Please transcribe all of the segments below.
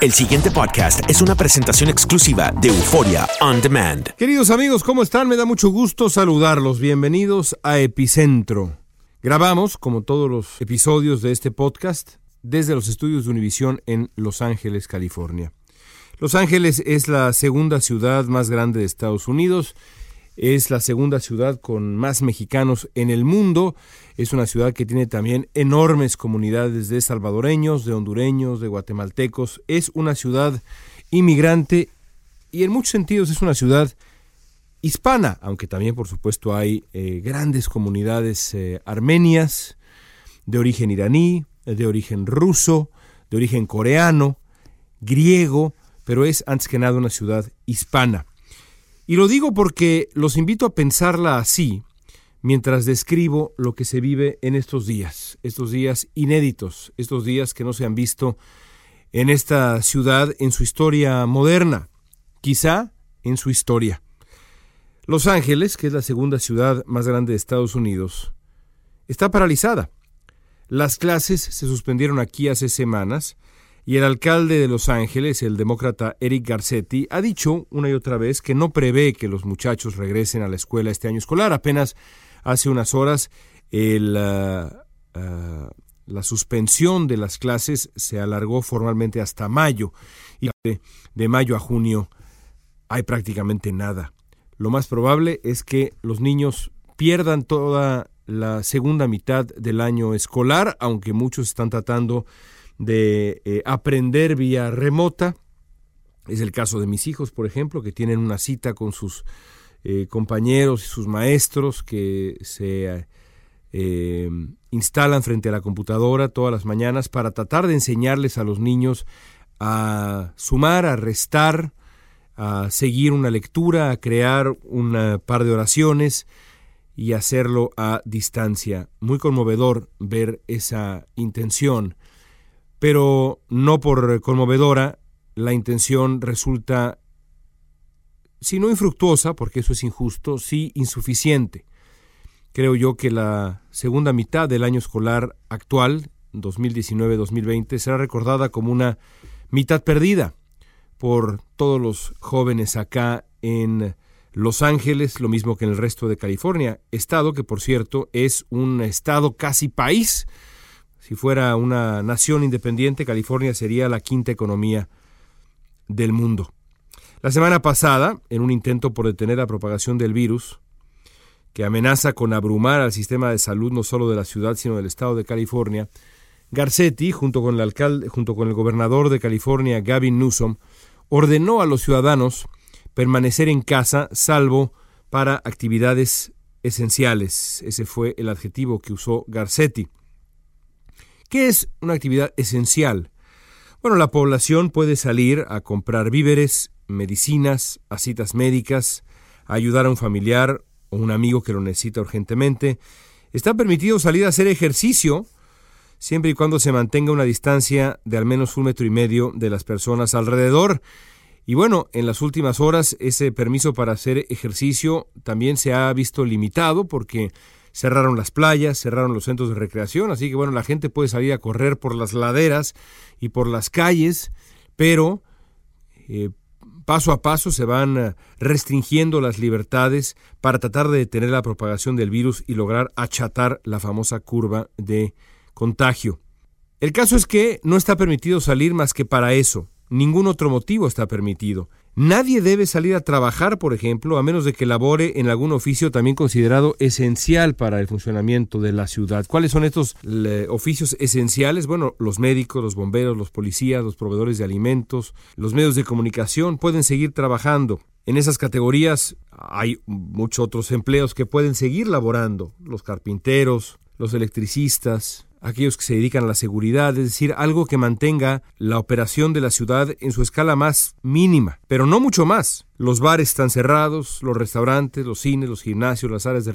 El siguiente podcast es una presentación exclusiva de Euforia On Demand. Queridos amigos, ¿cómo están? Me da mucho gusto saludarlos. Bienvenidos a Epicentro. Grabamos, como todos los episodios de este podcast, desde los estudios de Univisión en Los Ángeles, California. Los Ángeles es la segunda ciudad más grande de Estados Unidos. Es la segunda ciudad con más mexicanos en el mundo. Es una ciudad que tiene también enormes comunidades de salvadoreños, de hondureños, de guatemaltecos. Es una ciudad inmigrante y en muchos sentidos es una ciudad hispana, aunque también por supuesto hay eh, grandes comunidades eh, armenias, de origen iraní, de origen ruso, de origen coreano, griego, pero es antes que nada una ciudad hispana. Y lo digo porque los invito a pensarla así mientras describo lo que se vive en estos días, estos días inéditos, estos días que no se han visto en esta ciudad en su historia moderna, quizá en su historia. Los Ángeles, que es la segunda ciudad más grande de Estados Unidos, está paralizada. Las clases se suspendieron aquí hace semanas y el alcalde de Los Ángeles, el demócrata Eric Garcetti, ha dicho una y otra vez que no prevé que los muchachos regresen a la escuela este año escolar. Apenas hace unas horas el, uh, uh, la suspensión de las clases se alargó formalmente hasta mayo y de, de mayo a junio hay prácticamente nada. Lo más probable es que los niños pierdan toda la segunda mitad del año escolar, aunque muchos están tratando de eh, aprender vía remota. Es el caso de mis hijos, por ejemplo, que tienen una cita con sus eh, compañeros y sus maestros que se eh, instalan frente a la computadora todas las mañanas para tratar de enseñarles a los niños a sumar, a restar, a seguir una lectura, a crear un par de oraciones y hacerlo a distancia. Muy conmovedor ver esa intención pero no por conmovedora, la intención resulta, si no infructuosa, porque eso es injusto, sí insuficiente. Creo yo que la segunda mitad del año escolar actual, 2019-2020, será recordada como una mitad perdida por todos los jóvenes acá en Los Ángeles, lo mismo que en el resto de California, estado que por cierto es un estado casi país, si fuera una nación independiente, California sería la quinta economía del mundo. La semana pasada, en un intento por detener la propagación del virus, que amenaza con abrumar al sistema de salud no solo de la ciudad, sino del estado de California, Garcetti, junto con el alcalde, junto con el gobernador de California, Gavin Newsom, ordenó a los ciudadanos permanecer en casa, salvo para actividades esenciales. Ese fue el adjetivo que usó Garcetti. ¿Qué es una actividad esencial? Bueno, la población puede salir a comprar víveres, medicinas, a citas médicas, a ayudar a un familiar o un amigo que lo necesita urgentemente. Está permitido salir a hacer ejercicio siempre y cuando se mantenga una distancia de al menos un metro y medio de las personas alrededor. Y bueno, en las últimas horas ese permiso para hacer ejercicio también se ha visto limitado porque cerraron las playas, cerraron los centros de recreación, así que bueno, la gente puede salir a correr por las laderas y por las calles, pero eh, paso a paso se van eh, restringiendo las libertades para tratar de detener la propagación del virus y lograr achatar la famosa curva de contagio. El caso es que no está permitido salir más que para eso. Ningún otro motivo está permitido. Nadie debe salir a trabajar, por ejemplo, a menos de que labore en algún oficio también considerado esencial para el funcionamiento de la ciudad. ¿Cuáles son estos oficios esenciales? Bueno, los médicos, los bomberos, los policías, los proveedores de alimentos, los medios de comunicación pueden seguir trabajando. En esas categorías hay muchos otros empleos que pueden seguir laborando, los carpinteros, los electricistas, aquellos que se dedican a la seguridad, es decir, algo que mantenga la operación de la ciudad en su escala más mínima, pero no mucho más. Los bares están cerrados, los restaurantes, los cines, los gimnasios, las áreas de,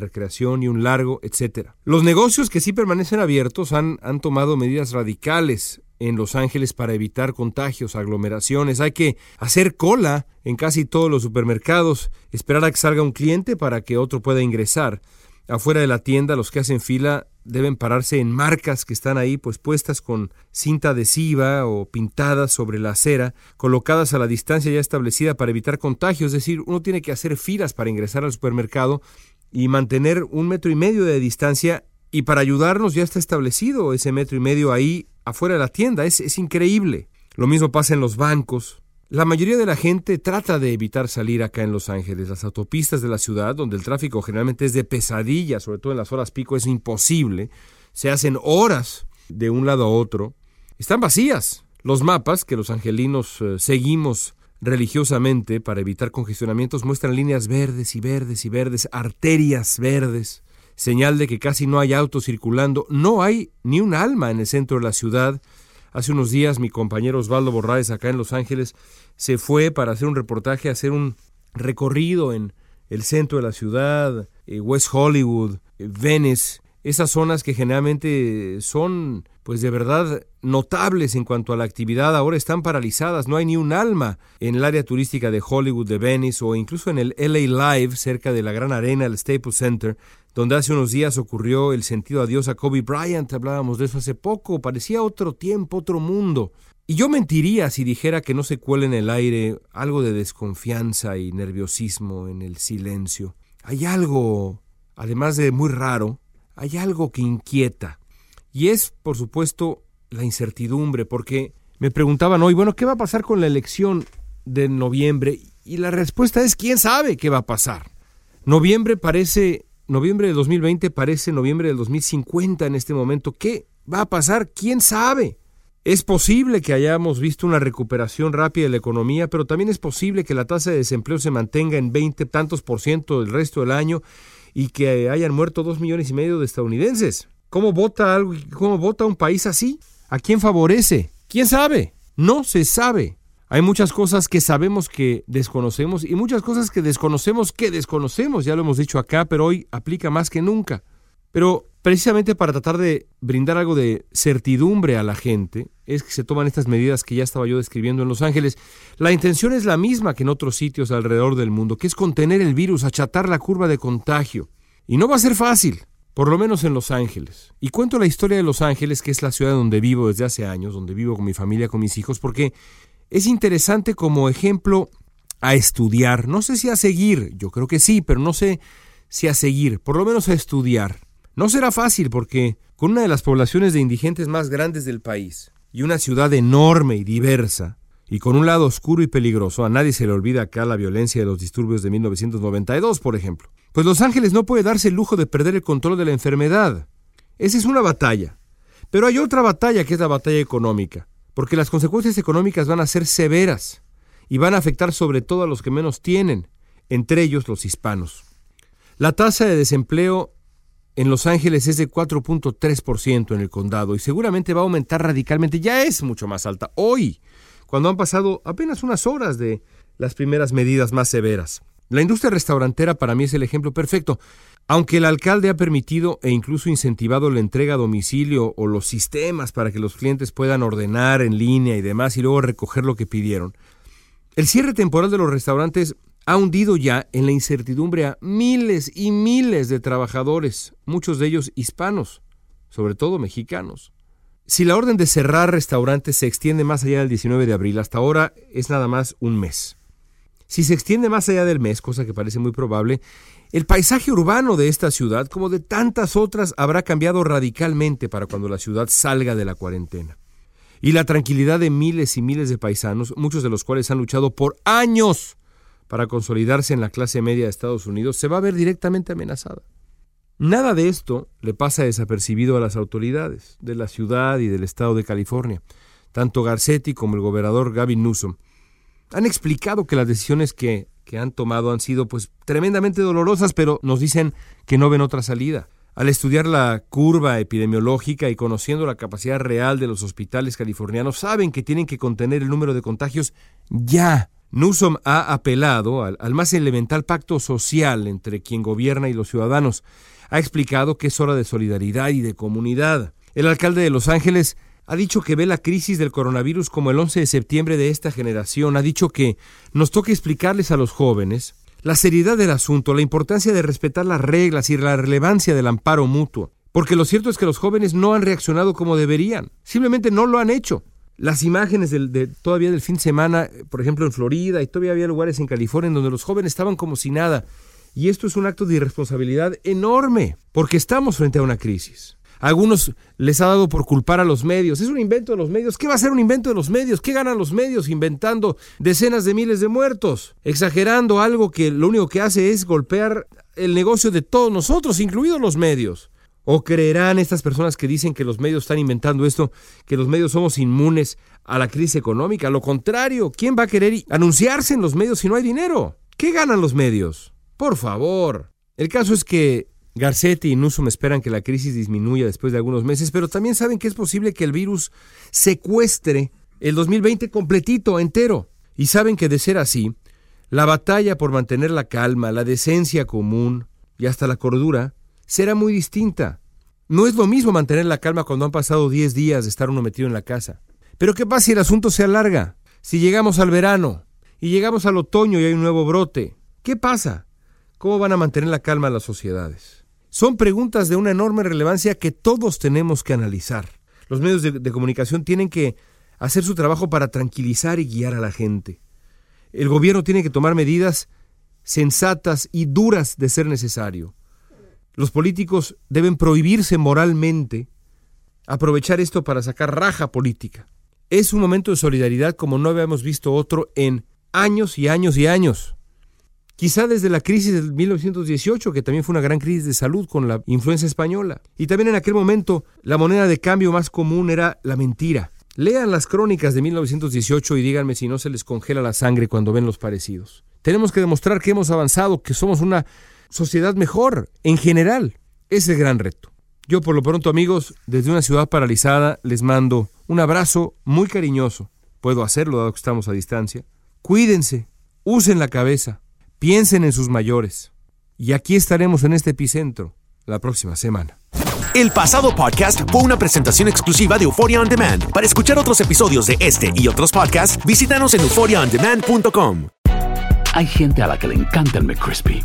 recreación y un largo, etcétera. Los negocios que sí permanecen abiertos han, han tomado medidas radicales en Los Ángeles para evitar contagios, aglomeraciones. Hay que hacer cola en casi todos los supermercados, esperar a que salga un cliente para que otro pueda ingresar. Afuera de la tienda, los que hacen fila deben pararse en marcas que están ahí pues puestas con cinta adhesiva o pintadas sobre la acera, colocadas a la distancia ya establecida para evitar contagios, es decir, uno tiene que hacer filas para ingresar al supermercado y mantener un metro y medio de distancia y para ayudarnos ya está establecido ese metro y medio ahí afuera de la tienda, es, es increíble. Lo mismo pasa en los bancos, la mayoría de la gente trata de evitar salir acá en Los Ángeles. Las autopistas de la ciudad, donde el tráfico generalmente es de pesadilla, sobre todo en las horas pico, es imposible. Se hacen horas de un lado a otro. Están vacías. Los mapas que los angelinos eh, seguimos religiosamente para evitar congestionamientos muestran líneas verdes y verdes y verdes, arterias verdes, señal de que casi no hay autos circulando. No hay ni un alma en el centro de la ciudad Hace unos días mi compañero Osvaldo Borraes acá en Los Ángeles se fue para hacer un reportaje, hacer un recorrido en el centro de la ciudad, eh, West Hollywood, eh, Venice, esas zonas que generalmente son pues de verdad notables en cuanto a la actividad, ahora están paralizadas, no hay ni un alma en el área turística de Hollywood, de Venice o incluso en el LA Live cerca de la gran arena, el Staples Center, donde hace unos días ocurrió el sentido adiós a Kobe Bryant, hablábamos de eso hace poco, parecía otro tiempo, otro mundo. Y yo mentiría si dijera que no se cuela en el aire algo de desconfianza y nerviosismo en el silencio. Hay algo, además de muy raro, hay algo que inquieta. Y es, por supuesto, la incertidumbre, porque me preguntaban hoy, bueno, ¿qué va a pasar con la elección de noviembre? Y la respuesta es, ¿quién sabe qué va a pasar? Noviembre parece Noviembre de 2020 parece noviembre del 2050 en este momento. ¿Qué va a pasar? ¿Quién sabe? Es posible que hayamos visto una recuperación rápida de la economía, pero también es posible que la tasa de desempleo se mantenga en 20 tantos por ciento del resto del año y que hayan muerto dos millones y medio de estadounidenses. ¿Cómo vota algo? ¿Cómo vota un país así? ¿A quién favorece? ¿Quién sabe? No se sabe. Hay muchas cosas que sabemos que desconocemos y muchas cosas que desconocemos que desconocemos, ya lo hemos dicho acá, pero hoy aplica más que nunca. Pero precisamente para tratar de brindar algo de certidumbre a la gente, es que se toman estas medidas que ya estaba yo describiendo en Los Ángeles. La intención es la misma que en otros sitios alrededor del mundo, que es contener el virus, achatar la curva de contagio. Y no va a ser fácil, por lo menos en Los Ángeles. Y cuento la historia de Los Ángeles, que es la ciudad donde vivo desde hace años, donde vivo con mi familia, con mis hijos, porque es interesante como ejemplo a estudiar, no sé si a seguir, yo creo que sí, pero no sé si a seguir, por lo menos a estudiar. No será fácil porque con una de las poblaciones de indigentes más grandes del país y una ciudad enorme y diversa, y con un lado oscuro y peligroso, a nadie se le olvida acá la violencia de los disturbios de 1992, por ejemplo. Pues Los Ángeles no puede darse el lujo de perder el control de la enfermedad. Esa es una batalla. Pero hay otra batalla que es la batalla económica porque las consecuencias económicas van a ser severas y van a afectar sobre todo a los que menos tienen, entre ellos los hispanos. La tasa de desempleo en Los Ángeles es de 4.3% en el condado y seguramente va a aumentar radicalmente. Ya es mucho más alta hoy, cuando han pasado apenas unas horas de las primeras medidas más severas. La industria restaurantera para mí es el ejemplo perfecto. Aunque el alcalde ha permitido e incluso incentivado la entrega a domicilio o los sistemas para que los clientes puedan ordenar en línea y demás y luego recoger lo que pidieron, el cierre temporal de los restaurantes ha hundido ya en la incertidumbre a miles y miles de trabajadores, muchos de ellos hispanos, sobre todo mexicanos. Si la orden de cerrar restaurantes se extiende más allá del 19 de abril, hasta ahora es nada más un mes. Si se extiende más allá del mes, cosa que parece muy probable, el paisaje urbano de esta ciudad, como de tantas otras, habrá cambiado radicalmente para cuando la ciudad salga de la cuarentena. Y la tranquilidad de miles y miles de paisanos, muchos de los cuales han luchado por años para consolidarse en la clase media de Estados Unidos, se va a ver directamente amenazada. Nada de esto le pasa desapercibido a las autoridades de la ciudad y del estado de California. Tanto Garcetti como el gobernador Gavin Newsom han explicado que las decisiones que, que han tomado han sido pues tremendamente dolorosas, pero nos dicen que no ven otra salida. Al estudiar la curva epidemiológica y conociendo la capacidad real de los hospitales californianos, saben que tienen que contener el número de contagios ya. Newsom ha apelado al, al, más elemental pacto social entre quien gobierna y los ciudadanos. Ha explicado que es hora de solidaridad y de comunidad. El alcalde de Los Ángeles ha dicho que ve la crisis del coronavirus como el 11 de septiembre de esta generación. Ha dicho que nos toca explicarles a los jóvenes la seriedad del asunto, la importancia de respetar las reglas y la relevancia del amparo mutuo. Porque lo cierto es que los jóvenes no han reaccionado como deberían. Simplemente no lo han hecho las imágenes del, de, todavía del fin de semana, por ejemplo en Florida, y todavía había lugares en California en donde los jóvenes estaban como si nada. Y esto es un acto de irresponsabilidad enorme, porque estamos frente a una crisis. A algunos les ha dado por culpar a los medios. Es un invento de los medios. ¿Qué va a ser un invento de los medios? ¿Qué ganan los medios inventando decenas de miles de muertos? Exagerando algo que lo único que hace es golpear el negocio de todos nosotros, incluidos los medios. ¿O creerán estas personas que dicen que los medios están inventando esto, que los medios somos inmunes a la crisis económica? Lo contrario, ¿quién va a querer anunciarse en los medios si no hay dinero? ¿Qué ganan los medios? Por favor. El caso es que Garcetti y Newsom esperan que la crisis disminuya después de algunos meses, pero también saben que es posible que el virus secuestre el 2020 completito, entero. Y saben que de ser así, la batalla por mantener la calma, la decencia común y hasta la cordura será muy distinta. No es lo mismo mantener la calma cuando han pasado 10 días de estar uno metido en la casa. Pero ¿qué pasa si el asunto se alarga? Si llegamos al verano y llegamos al otoño y hay un nuevo brote, ¿qué pasa? ¿Cómo van a mantener la calma las sociedades? Son preguntas de una enorme relevancia que todos tenemos que analizar. Los medios de, de comunicación tienen que hacer su trabajo para tranquilizar y guiar a la gente. El gobierno tiene que tomar medidas sensatas y duras de ser necesario. Los políticos deben prohibirse moralmente aprovechar esto para sacar raja política. Es un momento de solidaridad como no habíamos visto otro en años y años y años. Quizá desde la crisis del 1918, que también fue una gran crisis de salud con la influencia española. Y también en aquel momento la moneda de cambio más común era la mentira. Lean las crónicas de 1918 y díganme si no se les congela la sangre cuando ven los parecidos. Tenemos que demostrar que hemos avanzado, que somos una sociedad mejor en general. Es el gran reto. Yo por lo pronto amigos, desde una ciudad paralizada les mando un abrazo muy cariñoso. Puedo hacerlo dado que estamos a distancia. Cuídense, usen la cabeza, piensen en sus mayores. Y aquí estaremos en este epicentro la próxima semana. El pasado podcast fue una presentación exclusiva de Euphoria On Demand. Para escuchar otros episodios de este y otros podcasts, visítanos en euphoriaondemand.com. Hay gente a la que le encanta el McCrispy